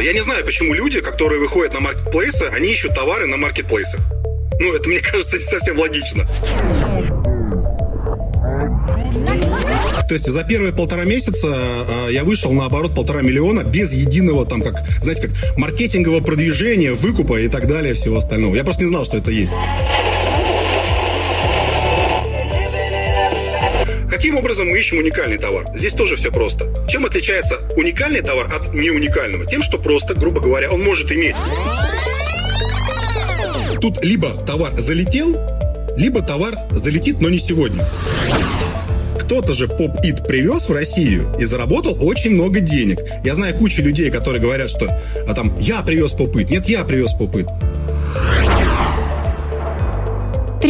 Я не знаю, почему люди, которые выходят на маркетплейсы, они ищут товары на маркетплейсах. Ну, это, мне кажется, не совсем логично. То есть за первые полтора месяца э, я вышел на оборот полтора миллиона без единого там, как, знаете, как маркетингового продвижения, выкупа и так далее, всего остального. Я просто не знал, что это есть. Каким образом мы ищем уникальный товар? Здесь тоже все просто. Чем отличается уникальный товар от неуникального? Тем, что просто, грубо говоря, он может иметь. Тут либо товар залетел, либо товар залетит, но не сегодня кто-то же поп-ит привез в Россию и заработал очень много денег. Я знаю кучу людей, которые говорят, что а там я привез поп-ит. Нет, я привез поп-ит.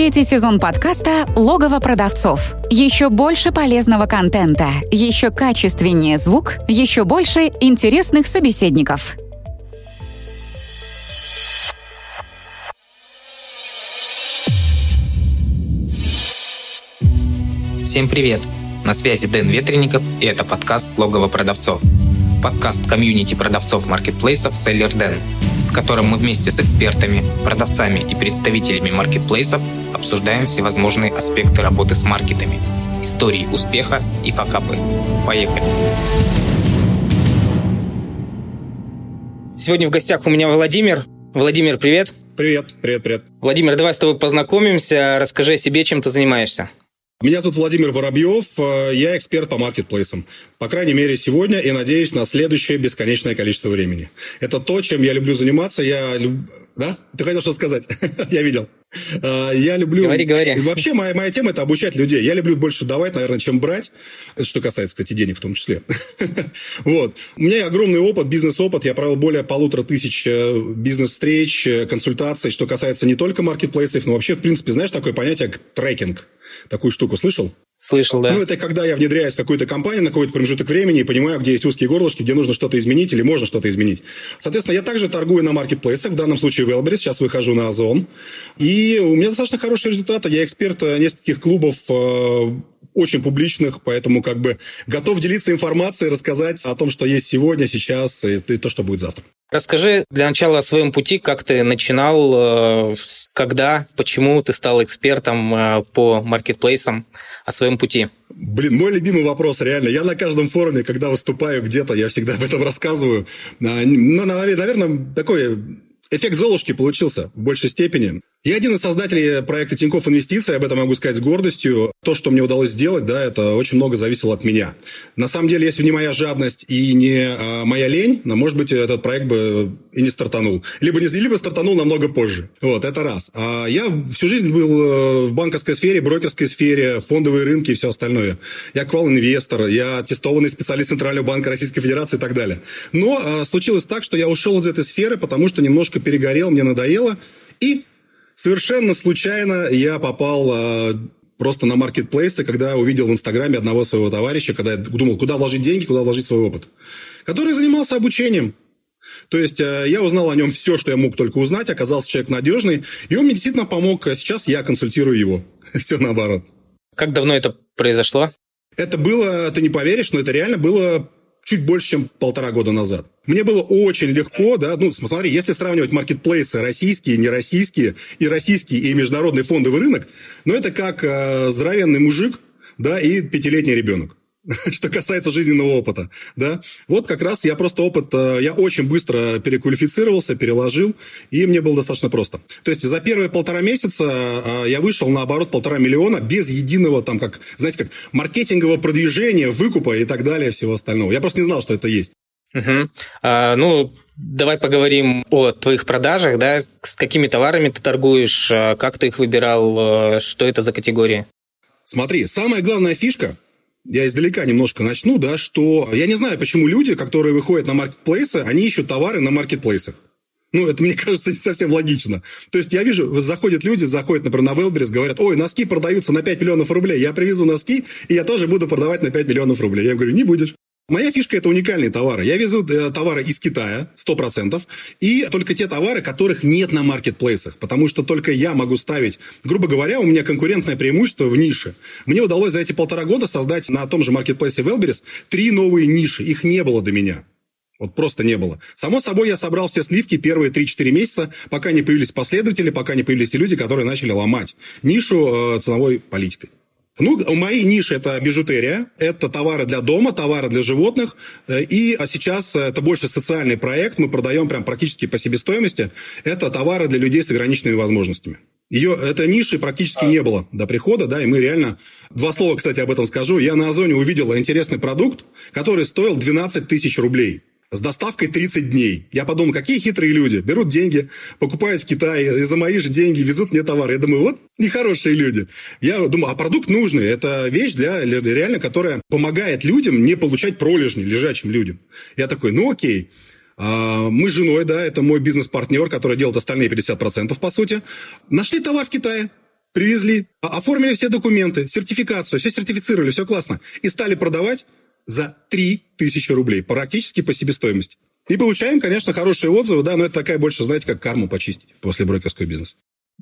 Третий сезон подкаста «Логово продавцов». Еще больше полезного контента, еще качественнее звук, еще больше интересных собеседников. Всем привет! На связи Дэн Ветренников и это подкаст «Логово продавцов». Подкаст комьюнити продавцов маркетплейсов Seller Den, в котором мы вместе с экспертами, продавцами и представителями маркетплейсов обсуждаем всевозможные аспекты работы с маркетами, истории успеха и факапы. Поехали! Сегодня в гостях у меня Владимир. Владимир, привет. Привет, привет, привет. Владимир, давай с тобой познакомимся. Расскажи о себе, чем ты занимаешься. Меня зовут Владимир Воробьев, э, я эксперт по маркетплейсам. По крайней мере, сегодня и, надеюсь, на следующее бесконечное количество времени. Это то, чем я люблю заниматься. Я люб... Да? Ты хотел что сказать? я видел. Э, я люблю... Говори, говори. Вообще, моя, моя тема – это обучать людей. Я люблю больше давать, наверное, чем брать. Что касается, кстати, денег в том числе. вот. У меня огромный опыт, бизнес-опыт. Я провел более полутора тысяч э, бизнес-встреч, консультаций, что касается не только маркетплейсов, но вообще, в принципе, знаешь, такое понятие, как трекинг такую штуку слышал? Слышал, да. Ну, это когда я внедряюсь в какую-то компанию на какой-то промежуток времени и понимаю, где есть узкие горлышки, где нужно что-то изменить или можно что-то изменить. Соответственно, я также торгую на маркетплейсах, в данном случае Элберис, сейчас выхожу на Озон. И у меня достаточно хорошие результаты. Я эксперт э, нескольких клубов э, очень публичных, поэтому как бы готов делиться информацией, рассказать о том, что есть сегодня, сейчас и то, что будет завтра. Расскажи для начала о своем пути, как ты начинал, э, когда, почему ты стал экспертом э, по маркетплейсам, о своем пути. Блин, мой любимый вопрос, реально. Я на каждом форуме, когда выступаю где-то, я всегда об этом рассказываю. Ну, наверное, такой эффект Золушки получился в большей степени. Я один из создателей проекта Тинькофф Инвестиции, об этом могу сказать с гордостью. То, что мне удалось сделать, да, это очень много зависело от меня. На самом деле, если бы не моя жадность и не а, моя лень, но, может быть, этот проект бы и не стартанул. Либо, не, либо стартанул намного позже. Вот, это раз. А я всю жизнь был э, в банковской сфере, брокерской сфере, фондовые рынки и все остальное. Я квал-инвестор, я тестованный специалист Центрального банка Российской Федерации и так далее. Но а, случилось так, что я ушел из этой сферы, потому что немножко перегорел, мне надоело. И Совершенно случайно я попал э, просто на маркетплейсы, когда увидел в Инстаграме одного своего товарища, когда я думал, куда вложить деньги, куда вложить свой опыт, который занимался обучением. То есть э, я узнал о нем все, что я мог только узнать, оказался человек надежный, и он мне действительно помог. Сейчас я консультирую его. все наоборот. Как давно это произошло? Это было, ты не поверишь, но это реально было чуть больше, чем полтора года назад. Мне было очень легко, да, ну, смотри, если сравнивать маркетплейсы российские, нероссийские, и российский, и международный фондовый рынок, ну, это как э, здоровенный мужик, да, и пятилетний ребенок. что касается жизненного опыта, да. Вот как раз я просто опыт, э, я очень быстро переквалифицировался, переложил, и мне было достаточно просто. То есть за первые полтора месяца э, я вышел на оборот полтора миллиона без единого там, как, знаете, как маркетингового продвижения, выкупа и так далее, всего остального. Я просто не знал, что это есть. Угу. А, ну, давай поговорим о твоих продажах, да, с какими товарами ты торгуешь, а как ты их выбирал, э, что это за категории? Смотри, самая главная фишка – я издалека немножко начну, да, что я не знаю, почему люди, которые выходят на маркетплейсы, они ищут товары на маркетплейсах. Ну, это, мне кажется, не совсем логично. То есть я вижу, заходят люди, заходят, например, на Wildberries, говорят, ой, носки продаются на 5 миллионов рублей, я привезу носки, и я тоже буду продавать на 5 миллионов рублей. Я им говорю, не будешь. Моя фишка – это уникальные товары. Я везу э, товары из Китая, 100%, и только те товары, которых нет на маркетплейсах, потому что только я могу ставить, грубо говоря, у меня конкурентное преимущество в нише. Мне удалось за эти полтора года создать на том же маркетплейсе Wellberries три новые ниши. Их не было до меня. Вот просто не было. Само собой, я собрал все сливки первые 3-4 месяца, пока не появились последователи, пока не появились те люди, которые начали ломать нишу э, ценовой политикой. Ну, мои ниши – это бижутерия, это товары для дома, товары для животных. Э, и а сейчас это больше социальный проект, мы продаем прям практически по себестоимости. Это товары для людей с ограниченными возможностями. Ее, этой ниши практически не было до прихода, да, и мы реально... Два слова, кстати, об этом скажу. Я на Озоне увидел интересный продукт, который стоил 12 тысяч рублей с доставкой 30 дней. Я подумал, какие хитрые люди. Берут деньги, покупают в Китае, и за мои же деньги везут мне товар. Я думаю, вот нехорошие люди. Я думаю, а продукт нужный. Это вещь для реально, которая помогает людям не получать пролежни, лежачим людям. Я такой, ну окей. А, мы с женой, да, это мой бизнес-партнер, который делает остальные 50% по сути. Нашли товар в Китае, привезли, оформили все документы, сертификацию, все сертифицировали, все классно. И стали продавать за 3000 рублей, практически по себестоимости. И получаем, конечно, хорошие отзывы, да, но это такая больше, знаете, как карму почистить после брокерского бизнеса.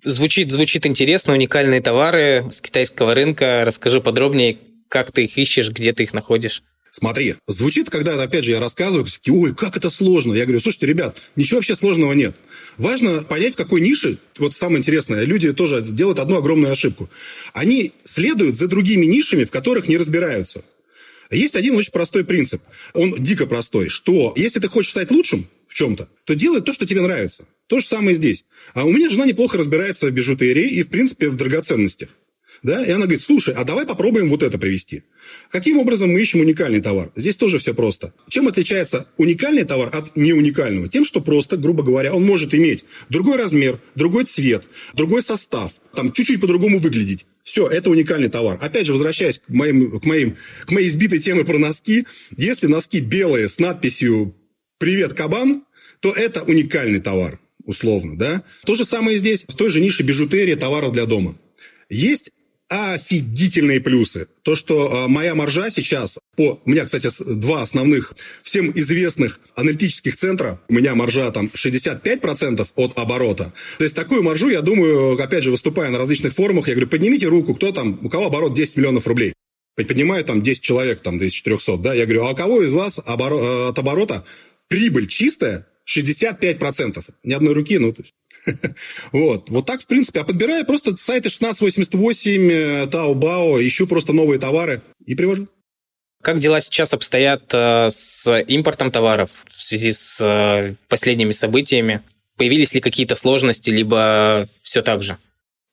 Звучит, звучит интересно, уникальные товары с китайского рынка. Расскажи подробнее, как ты их ищешь, где ты их находишь. Смотри, звучит, когда, опять же, я рассказываю, ой, как это сложно. Я говорю, слушайте, ребят, ничего вообще сложного нет. Важно понять, в какой нише, вот самое интересное, люди тоже делают одну огромную ошибку. Они следуют за другими нишами, в которых не разбираются. Есть один очень простой принцип. Он дико простой, что если ты хочешь стать лучшим в чем-то, то делай то, что тебе нравится. То же самое здесь. А у меня жена неплохо разбирается в бижутерии и, в принципе, в драгоценностях. Да? И она говорит, слушай, а давай попробуем вот это привести. Каким образом мы ищем уникальный товар? Здесь тоже все просто. Чем отличается уникальный товар от неуникального? Тем, что просто, грубо говоря, он может иметь другой размер, другой цвет, другой состав, там чуть-чуть по-другому выглядеть. Все, это уникальный товар. Опять же, возвращаясь к, моим, к, моим, к моей избитой теме про носки, если носки белые с надписью «Привет, кабан», то это уникальный товар, условно, да? То же самое здесь, в той же нише бижутерии, товаров для дома. Есть офигительные плюсы. То, что э, моя маржа сейчас, по, у меня, кстати, два основных всем известных аналитических центра, у меня маржа там 65% от оборота. То есть такую маржу, я думаю, опять же, выступая на различных форумах, я говорю, поднимите руку, кто там, у кого оборот 10 миллионов рублей. Поднимает там 10 человек, там, из 400, да, я говорю, а у кого из вас оборо- э, от оборота прибыль чистая 65%? Ни одной руки, ну, то есть вот. Вот так, в принципе. А подбираю просто сайты 1688, э, Taobao, ищу просто новые товары и привожу. Как дела сейчас обстоят э, с импортом товаров в связи с э, последними событиями? Появились ли какие-то сложности, либо все так же?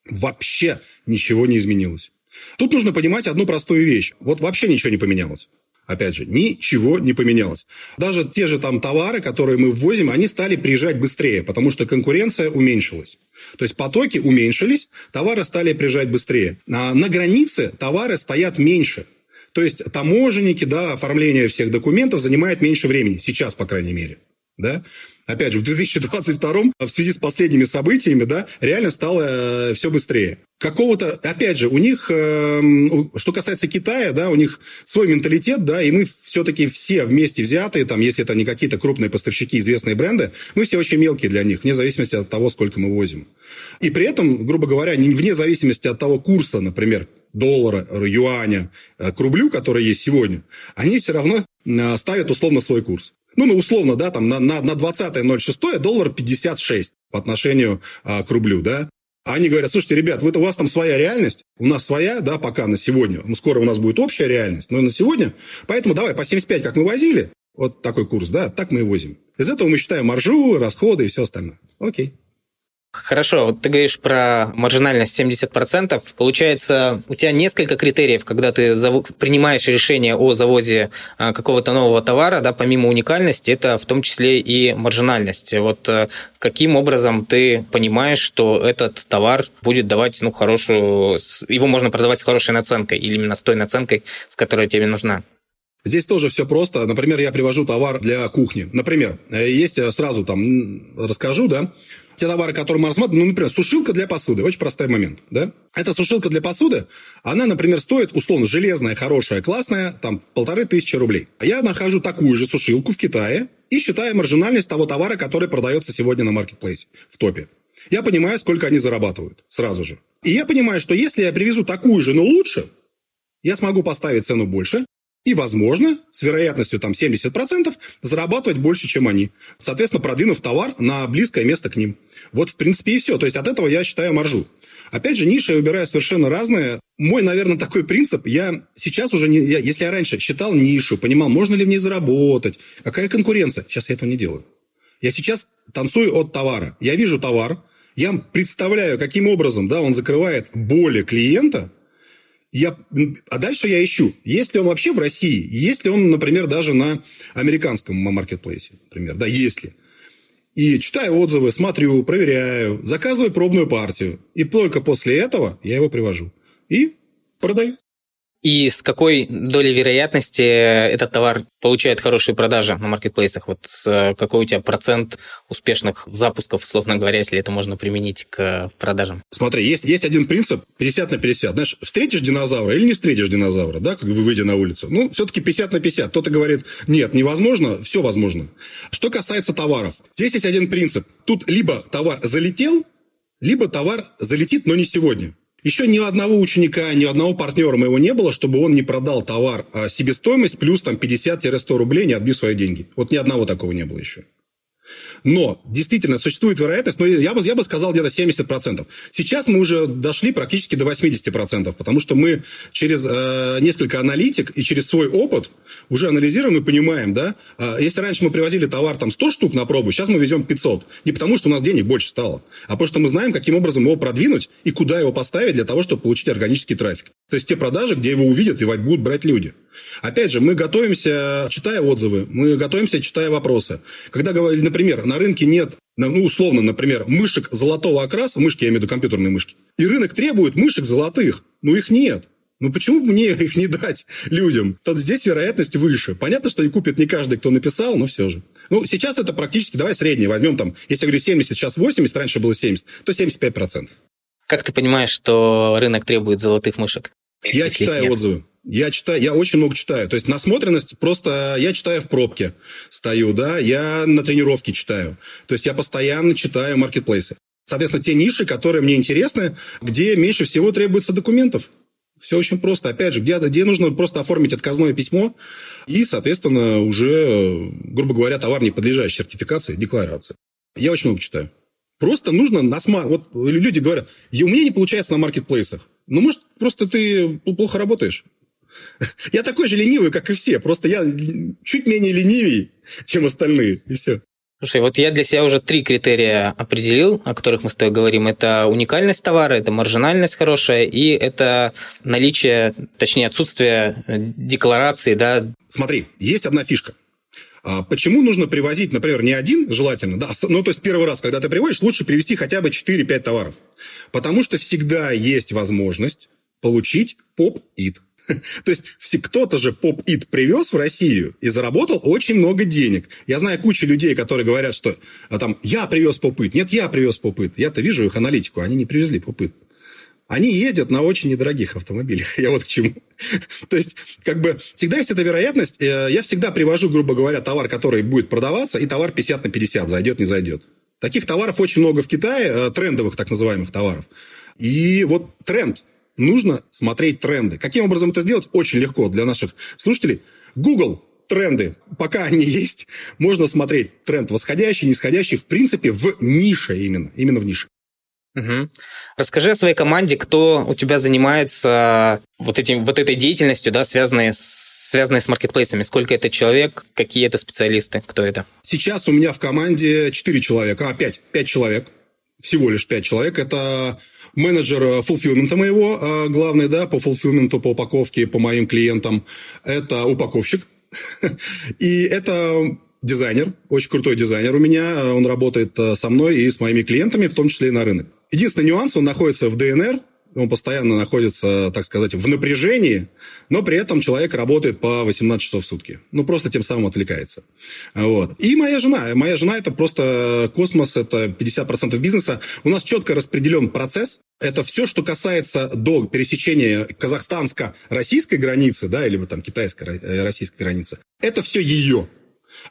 Вообще ничего не изменилось. Тут нужно понимать одну простую вещь. Вот вообще ничего не поменялось. Опять же, ничего не поменялось. Даже те же там товары, которые мы ввозим, они стали приезжать быстрее, потому что конкуренция уменьшилась. То есть потоки уменьшились, товары стали приезжать быстрее. А на границе товары стоят меньше. То есть таможенники, да, оформление всех документов занимает меньше времени. Сейчас, по крайней мере. Да? Опять же, в 2022 в связи с последними событиями, да, реально стало э, все быстрее какого-то, опять же, у них, э, что касается Китая, да, у них свой менталитет, да, и мы все-таки все вместе взятые, там, если это не какие-то крупные поставщики, известные бренды, мы все очень мелкие для них, вне зависимости от того, сколько мы возим. И при этом, грубо говоря, не вне зависимости от того курса, например, доллара, юаня э, к рублю, который есть сегодня, они все равно э, ставят условно свой курс. Ну, ну условно, да, там на, на, на 20.06 доллар 56 по отношению а, к рублю, да. Они говорят, слушайте, ребят, вы, у вас там своя реальность, у нас своя, да, пока на сегодня. Ну, скоро у нас будет общая реальность, но на сегодня. Поэтому давай по 75, как мы возили, вот такой курс, да, так мы и возим. Из этого мы считаем маржу, расходы и все остальное. Окей. Хорошо, вот ты говоришь про маржинальность 70%. Получается, у тебя несколько критериев, когда ты принимаешь решение о завозе а, какого-то нового товара, да, помимо уникальности, это в том числе и маржинальность. Вот э, каким образом ты понимаешь, что этот товар будет давать ну, хорошую... Его можно продавать с хорошей наценкой или именно с той наценкой, с которой тебе нужна? Здесь тоже все просто. Например, я привожу товар для кухни. Например, э, есть э, сразу там расскажу, да, те товары, которые мы рассматриваем, ну, например, сушилка для посуды, очень простой момент, да? Эта сушилка для посуды, она, например, стоит, условно, железная, хорошая, классная, там, полторы тысячи рублей. А я нахожу такую же сушилку в Китае и считаю маржинальность того товара, который продается сегодня на маркетплейсе, в топе. Я понимаю, сколько они зарабатывают сразу же. И я понимаю, что если я привезу такую же, но лучше, я смогу поставить цену больше, и, возможно, с вероятностью там 70% зарабатывать больше, чем они. Соответственно, продвинув товар на близкое место к ним. Вот, в принципе, и все. То есть от этого я считаю маржу. Опять же, ниши я выбираю совершенно разные. Мой, наверное, такой принцип, я сейчас уже, не, я, если я раньше считал нишу, понимал, можно ли в ней заработать, какая конкуренция, сейчас я этого не делаю. Я сейчас танцую от товара. Я вижу товар, я представляю, каким образом да, он закрывает боли клиента, я, а дальше я ищу, есть ли он вообще в России, есть ли он, например, даже на американском маркетплейсе, например, да, есть ли. И читаю отзывы, смотрю, проверяю, заказываю пробную партию. И только после этого я его привожу. И продаю. И с какой долей вероятности этот товар получает хорошие продажи на маркетплейсах? Вот э, какой у тебя процент успешных запусков, условно говоря, если это можно применить к продажам? Смотри, есть, есть один принцип 50 на 50. Знаешь, встретишь динозавра или не встретишь динозавра, да, как вы выйдя на улицу? Ну, все-таки 50 на 50. Кто-то говорит, нет, невозможно, все возможно. Что касается товаров, здесь есть один принцип. Тут либо товар залетел, либо товар залетит, но не сегодня. Еще ни одного ученика, ни одного партнера моего не было, чтобы он не продал товар а себестоимость плюс там 50-100 рублей, не отбив свои деньги. Вот ни одного такого не было еще. Но действительно существует вероятность, но я бы, я бы сказал где-то 70%. Сейчас мы уже дошли практически до 80%, потому что мы через э, несколько аналитик и через свой опыт уже анализируем и понимаем, да, э, если раньше мы привозили товар там 100 штук на пробу, сейчас мы везем 500. Не потому, что у нас денег больше стало, а потому что мы знаем, каким образом его продвинуть и куда его поставить для того, чтобы получить органический трафик. То есть те продажи, где его увидят и будут брать люди. Опять же, мы готовимся, читая отзывы, мы готовимся, читая вопросы. Когда, например, на рынке нет, ну, условно, например, мышек золотого окраса, мышки, я имею в виду компьютерные мышки, и рынок требует мышек золотых, но их нет. Ну почему мне их не дать людям? То здесь вероятность выше. Понятно, что и купит не каждый, кто написал, но все же. Ну, сейчас это практически, давай среднее возьмем там, если я говорю 70, сейчас 80, раньше было 70, то 75%. Как ты понимаешь, что рынок требует золотых мышек? Я читаю нет? отзывы. Я читаю, я очень много читаю. То есть насмотренность просто я читаю в пробке, стою, да, я на тренировке читаю. То есть я постоянно читаю маркетплейсы. Соответственно, те ниши, которые мне интересны, где меньше всего требуется документов. Все очень просто. Опять же, где, где нужно просто оформить отказное письмо и, соответственно, уже, грубо говоря, товар не подлежащий сертификации, декларации. Я очень много читаю. Просто нужно насматривать. Вот люди говорят, у меня не получается на маркетплейсах. Ну, может, просто ты плохо работаешь. Я такой же ленивый, как и все. Просто я чуть менее ленивый, чем остальные. И все. Слушай, вот я для себя уже три критерия определил, о которых мы с тобой говорим. Это уникальность товара, это маржинальность хорошая, и это наличие, точнее, отсутствие декларации, да. Смотри, есть одна фишка. А почему нужно привозить, например, не один, желательно, да, ну, то есть первый раз, когда ты привозишь, лучше привезти хотя бы 4-5 товаров. Потому что всегда есть возможность получить поп-ит. То есть кто-то же поп-ит привез в Россию и заработал очень много денег. Я знаю кучу людей, которые говорят, что а, там я привез поп-ит. Нет, я привез поп-ит. Я-то вижу их аналитику, они не привезли поп-ит. Они ездят на очень недорогих автомобилях. Я вот к чему. То есть, как бы, всегда есть эта вероятность. Э, я всегда привожу, грубо говоря, товар, который будет продаваться, и товар 50 на 50, зайдет, не зайдет. Таких товаров очень много в Китае, э, трендовых так называемых товаров. И вот тренд – нужно смотреть тренды. Каким образом это сделать? Очень легко для наших слушателей. Google тренды, пока они есть, можно смотреть тренд восходящий, нисходящий, в принципе, в нише именно, именно в нише. Угу. Расскажи о своей команде, кто у тебя занимается вот, этим, вот этой деятельностью, да, связанной с, связанной с маркетплейсами. Сколько это человек, какие это специалисты, кто это? Сейчас у меня в команде 4 человека, а 5, 5 человек, всего лишь 5 человек. Это менеджер фулфилмента моего, а, главный, да, по фулфилменту, по упаковке, по моим клиентам, это упаковщик. И это дизайнер, очень крутой дизайнер у меня. Он работает со мной и с моими клиентами, в том числе и на рынок. Единственный нюанс, он находится в ДНР, он постоянно находится, так сказать, в напряжении, но при этом человек работает по 18 часов в сутки. Ну, просто тем самым отвлекается. Вот. И моя жена. Моя жена – это просто космос, это 50% бизнеса. У нас четко распределен процесс. Это все, что касается до пересечения казахстанско-российской границы, да, или там китайско-российской границы. Это все ее.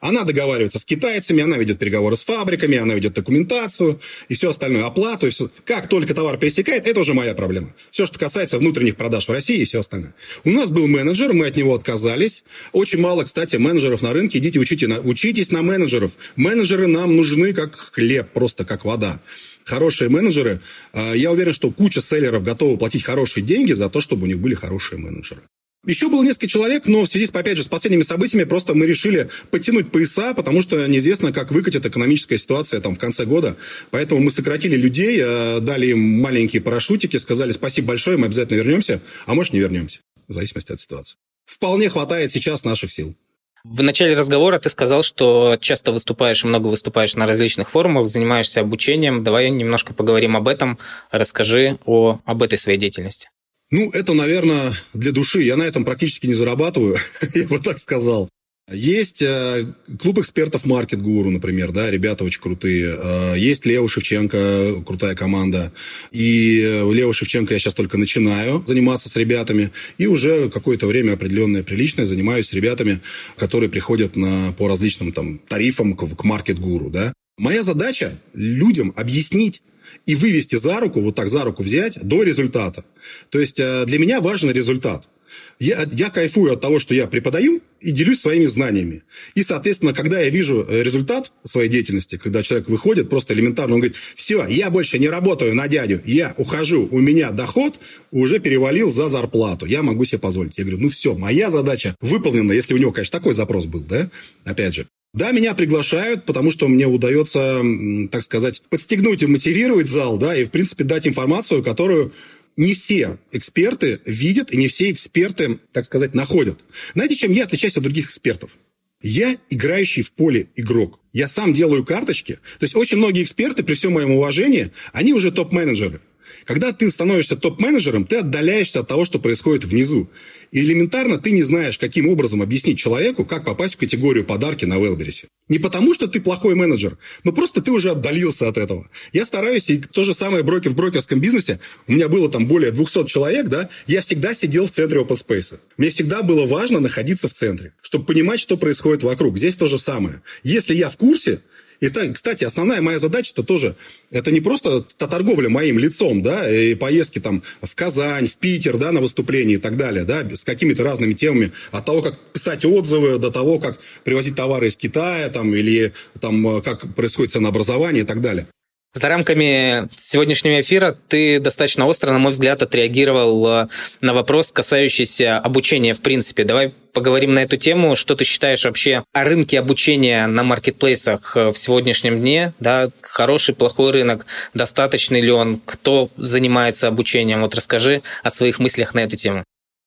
Она договаривается с китайцами, она ведет переговоры с фабриками, она ведет документацию и все остальное, оплату. И все. Как только товар пересекает, это уже моя проблема. Все, что касается внутренних продаж в России и все остальное. У нас был менеджер, мы от него отказались. Очень мало, кстати, менеджеров на рынке. Идите учите на, учитесь на менеджеров. Менеджеры нам нужны как хлеб, просто как вода хорошие менеджеры. А, я уверен, что куча селлеров готовы платить хорошие деньги за то, чтобы у них были хорошие менеджеры. Еще было несколько человек, но в связи, с, опять же, с последними событиями просто мы решили подтянуть пояса, потому что неизвестно, как выкатит экономическая ситуация там в конце года. Поэтому мы сократили людей, э, дали им маленькие парашютики, сказали спасибо большое, мы обязательно вернемся, а может не вернемся, в зависимости от ситуации. Вполне хватает сейчас наших сил. В начале разговора ты сказал, что часто выступаешь и много выступаешь на различных форумах, занимаешься обучением. Давай немножко поговорим об этом. Расскажи о, об этой своей деятельности. Ну, это, наверное, для души. Я на этом практически не зарабатываю, я бы так сказал. Есть э, клуб экспертов Market Guru, например, да, ребята очень крутые. Э, есть Лео Шевченко, крутая команда. И Лео Шевченко я сейчас только начинаю заниматься с ребятами. И уже какое-то время определенное приличное занимаюсь с ребятами, которые приходят на, по различным там тарифам к, к Market Guru, да. Моя задача людям объяснить, и вывести за руку, вот так за руку взять до результата. То есть э, для меня важен результат. Я, я кайфую от того, что я преподаю и делюсь своими знаниями. И, соответственно, когда я вижу э, результат своей деятельности, когда человек выходит, просто элементарно, он говорит, все, я больше не работаю на дядю, я ухожу, у меня доход уже перевалил за зарплату, я могу себе позволить. Я говорю, ну все, моя задача выполнена, если у него, конечно, такой запрос был, да, опять же. Да, меня приглашают, потому что мне удается, так сказать, подстегнуть и мотивировать зал, да, и, в принципе, дать информацию, которую не все эксперты видят и не все эксперты, так сказать, находят. Знаете, чем я отличаюсь от других экспертов? Я играющий в поле игрок. Я сам делаю карточки. То есть очень многие эксперты, при всем моем уважении, они уже топ-менеджеры. Когда ты становишься топ-менеджером, ты отдаляешься от того, что происходит внизу. И элементарно ты не знаешь, каким образом объяснить человеку, как попасть в категорию подарки на Велберисе. Не потому, что ты плохой менеджер, но просто ты уже отдалился от этого. Я стараюсь, и то же самое брокер в брокерском бизнесе, у меня было там более 200 человек, да, я всегда сидел в центре open space. Мне всегда было важно находиться в центре, чтобы понимать, что происходит вокруг. Здесь то же самое. Если я в курсе, и, кстати, основная моя задача-то тоже, это не просто торговля моим лицом, да, и поездки там в Казань, в Питер, да, на выступления и так далее, да, с какими-то разными темами, от того, как писать отзывы, до того, как привозить товары из Китая, там, или там, как происходит ценообразование и так далее. За рамками сегодняшнего эфира ты достаточно остро, на мой взгляд, отреагировал э, на вопрос, касающийся обучения в принципе. Давай поговорим на эту тему. Что ты считаешь вообще о рынке обучения на маркетплейсах э, в сегодняшнем дне? Да, хороший, плохой рынок, достаточный ли он, кто занимается обучением? Вот расскажи о своих мыслях на эту тему.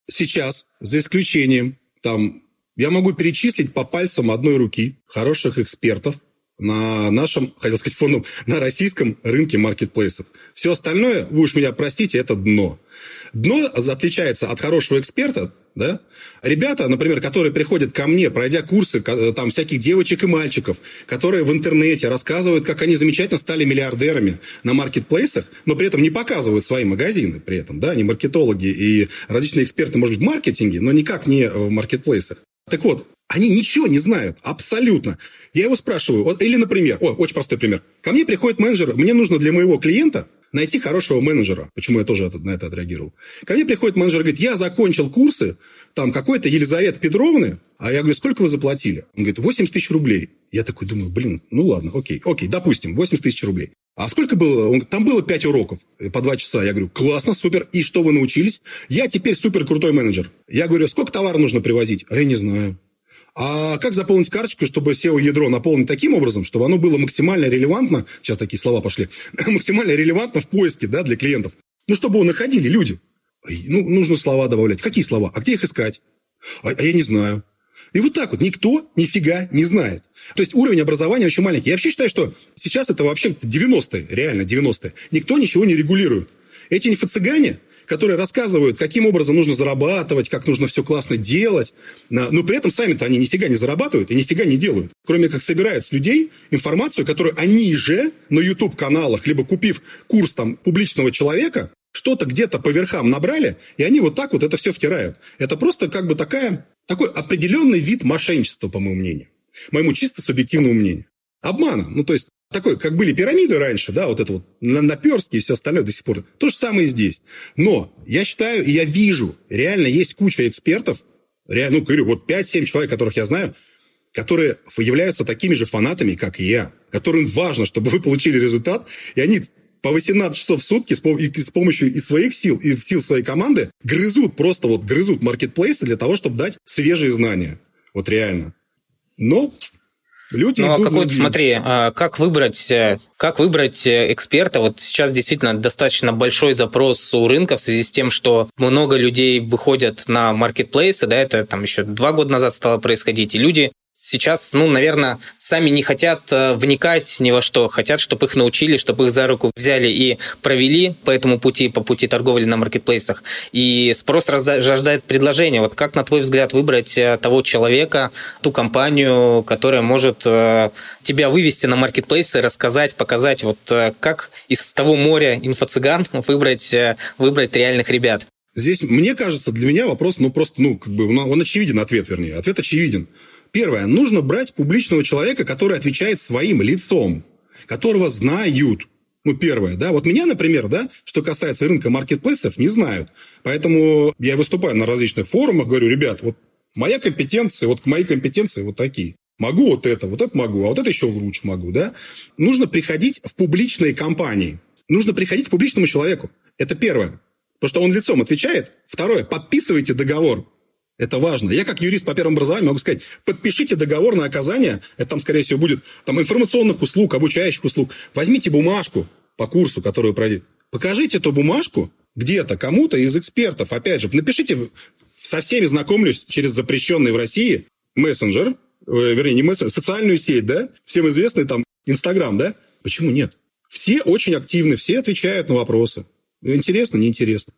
Сейчас, за исключением, там, я могу перечислить по пальцам одной руки хороших экспертов, на нашем, хотел сказать, фондом, на российском рынке маркетплейсов. Все остальное, вы уж меня простите, это дно. Дно отличается от хорошего эксперта, да? Ребята, например, которые приходят ко мне, пройдя курсы там всяких девочек и мальчиков, которые в интернете рассказывают, как они замечательно стали миллиардерами на маркетплейсах, но при этом не показывают свои магазины при этом, да, они маркетологи и различные эксперты, может быть, в маркетинге, но никак не в маркетплейсах. Так вот, они ничего не знают, абсолютно. Я его спрашиваю, вот, или, например, о, очень простой пример. Ко мне приходит менеджер, мне нужно для моего клиента найти хорошего менеджера. Почему я тоже на это отреагировал? Ко мне приходит менеджер и говорит, я закончил курсы, там какой-то Елизаветы Петровны, а я говорю, сколько вы заплатили? Он говорит, 80 тысяч рублей. Я такой думаю, блин, ну ладно, окей, окей, допустим, 80 тысяч рублей. А сколько было? Он, там было 5 уроков по 2 часа. Я говорю, классно, супер. И что вы научились? Я теперь супер крутой менеджер. Я говорю, сколько товара нужно привозить? А я не знаю. А как заполнить карточку, чтобы SEO-ядро наполнить таким образом, чтобы оно было максимально релевантно, сейчас такие слова пошли, максимально релевантно в поиске да, для клиентов. Ну, чтобы его находили люди. Ну, нужно слова добавлять. Какие слова? А где их искать? А, а я не знаю. И вот так вот никто нифига не знает. То есть уровень образования очень маленький. Я вообще считаю, что сейчас это вообще 90-е, реально 90-е. Никто ничего не регулирует. Эти инфо-цыгане, которые рассказывают, каким образом нужно зарабатывать, как нужно все классно делать, но при этом сами-то они нифига не зарабатывают и нифига не делают. Кроме как собирают с людей информацию, которую они же на YouTube-каналах, либо купив курс там публичного человека, что-то где-то по верхам набрали, и они вот так вот это все втирают. Это просто как бы такая, такой определенный вид мошенничества, по моему мнению. Моему чисто субъективному мнению. Обманом. Ну, то есть, такой, как были пирамиды раньше, да, вот это вот наперстки и все остальное до сих пор. То же самое здесь. Но я считаю, и я вижу, реально есть куча экспертов, реально, ну, говорю, вот 5-7 человек, которых я знаю, которые являются такими же фанатами, как и я, которым важно, чтобы вы получили результат, и они по 18 часов в сутки с помощью и своих сил, и сил своей команды грызут, просто вот грызут маркетплейсы для того, чтобы дать свежие знания. Вот реально. Но Люди ну, а какой смотри, а, как выбрать, э, как выбрать э, эксперта? Вот сейчас действительно достаточно большой запрос у рынка в связи с тем, что много людей выходят на маркетплейсы, да, это там еще два года назад стало происходить, и люди сейчас, ну, наверное, сами не хотят э, вникать ни во что, хотят, чтобы их научили, чтобы их за руку взяли и провели по этому пути, по пути торговли на маркетплейсах. И спрос рождает предложение. Вот как, на твой взгляд, выбрать э, того человека, ту компанию, которая может э, тебя вывести на маркетплейсы, рассказать, показать, вот как из того моря инфо-цыган выбрать, выбрать реальных ребят? Здесь, мне кажется, для меня вопрос, ну, просто, ну, как бы, он очевиден, ответ, вернее. Ответ очевиден. Первое. Нужно брать публичного человека, который отвечает своим лицом, которого знают. Ну, первое, да. Вот меня, например, да, что касается рынка маркетплейсов, не знают. Поэтому я выступаю на различных форумах, говорю, ребят, вот моя компетенция, вот мои компетенции вот такие. Могу вот это, вот это могу, а вот это еще лучше могу, да. Нужно приходить в публичные компании. Нужно приходить к публичному человеку. Это первое. Потому что он лицом отвечает. Второе, подписывайте договор. Это важно. Я как юрист по первому образованию могу сказать, подпишите договор на оказание, это там, скорее всего, будет там информационных услуг, обучающих услуг. Возьмите бумажку по курсу, которую пройдете. Покажите эту бумажку где-то кому-то из экспертов. Опять же, напишите, со всеми знакомлюсь через запрещенный в России мессенджер, э, вернее, не мессенджер, социальную сеть, да, всем известный там Инстаграм, да. Почему нет? Все очень активны, все отвечают на вопросы. Интересно, неинтересно.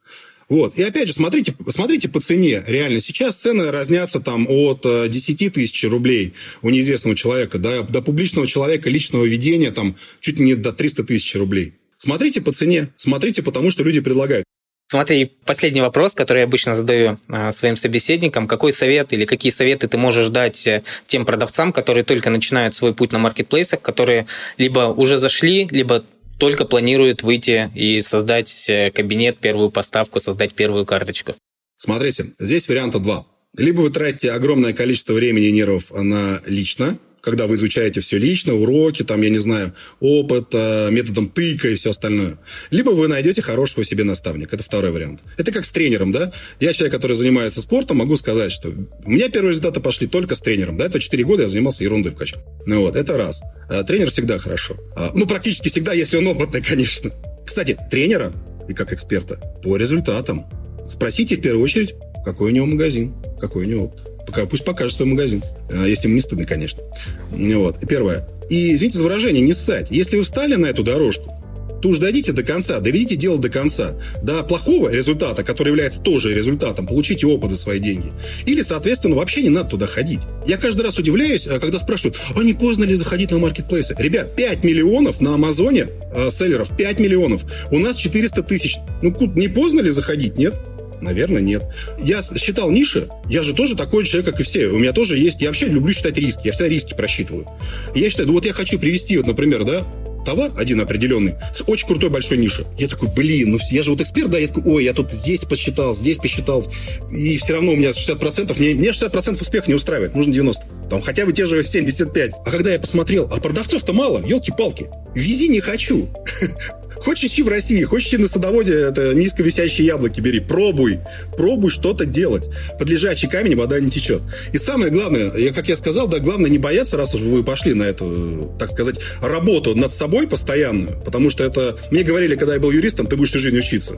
Вот. И опять же, смотрите, смотрите по цене. Реально, сейчас цены разнятся там от 10 э, тысяч рублей у неизвестного человека до, до публичного человека личного ведения там чуть не до 300 тысяч рублей. Смотрите по цене, смотрите по тому, что люди предлагают. Смотри, последний вопрос, который я обычно задаю а, своим собеседникам. Какой совет или какие советы ты можешь дать э, тем продавцам, которые только начинают свой путь на маркетплейсах, которые либо уже зашли, либо только планирует выйти и создать э, кабинет, первую поставку, создать первую карточку? Смотрите, здесь варианта два. Либо вы тратите огромное количество времени и нервов на лично, когда вы изучаете все лично, уроки, там, я не знаю, опыт, э, методом тыка и все остальное. Либо вы найдете хорошего себе наставника. Это второй вариант. Это как с тренером, да? Я человек, который занимается спортом, могу сказать, что у меня первые результаты пошли только с тренером. Да, это 4 года я занимался ерундой в качалке. Ну вот, это раз. А тренер всегда хорошо. А, ну, практически всегда, если он опытный, конечно. Кстати, тренера и как эксперта по результатам. Спросите в первую очередь, какой у него магазин, какой у него опыт. Пока, пусть покажет свой магазин. Э, если ему не стыдно, конечно. Вот. Первое. И, извините за выражение, не ссать. Если вы встали на эту дорожку, то уж дойдите до конца, доведите дело до конца. До плохого результата, который является тоже результатом, получите опыт за свои деньги. Или, соответственно, вообще не надо туда ходить. Я каждый раз удивляюсь, э, когда спрашивают, а не поздно ли заходить на маркетплейсы? Ребят, 5 миллионов на Амазоне э, селлеров, 5 миллионов. У нас 400 тысяч. Ну, не поздно ли заходить? Нет? Наверное, нет. Я считал ниши, я же тоже такой человек, как и все. У меня тоже есть, я вообще люблю считать риски, я всегда риски просчитываю. Я считаю, ну вот я хочу привести, вот, например, да, товар один определенный с очень крутой большой ниши. Я такой, блин, ну я же вот эксперт, да, я такой, ой, я тут здесь посчитал, здесь посчитал, и все равно у меня 60%, мне, мне 60% успех не устраивает, нужно 90. Там хотя бы те же 75. А когда я посмотрел, а продавцов-то мало, елки-палки. Вези не хочу. Хочешь идти в России, хочешь идти на садоводе, это низковисящие яблоки бери. Пробуй. Пробуй что-то делать. Под лежачий камень вода не течет. И самое главное, я, как я сказал, да, главное не бояться, раз уж вы пошли на эту, так сказать, работу над собой постоянную. Потому что это... Мне говорили, когда я был юристом, ты будешь всю жизнь учиться.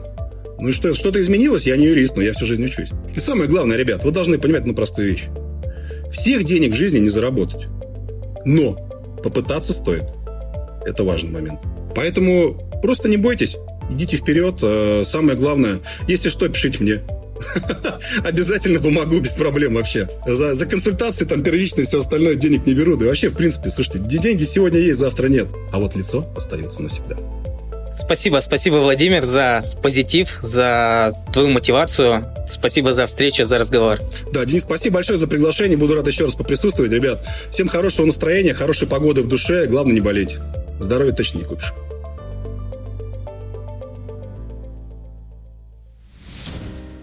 Ну и что, что-то изменилось, я не юрист, но я всю жизнь учусь. И самое главное, ребят, вы должны понимать одну простую вещь. Всех денег в жизни не заработать. Но попытаться стоит. Это важный момент. Поэтому Просто не бойтесь, идите вперед. Э, самое главное, если что, пишите мне. Обязательно помогу, без проблем вообще. За, за консультации, там, первичные, все остальное денег не беру. Да и вообще, в принципе, слушайте, деньги сегодня есть, завтра нет. А вот лицо остается навсегда. Спасибо, спасибо, Владимир, за позитив, за твою мотивацию. Спасибо за встречу, за разговор. Да, Денис, спасибо большое за приглашение. Буду рад еще раз поприсутствовать, ребят. Всем хорошего настроения, хорошей погоды в душе. Главное, не болеть. Здоровье точно не купишь.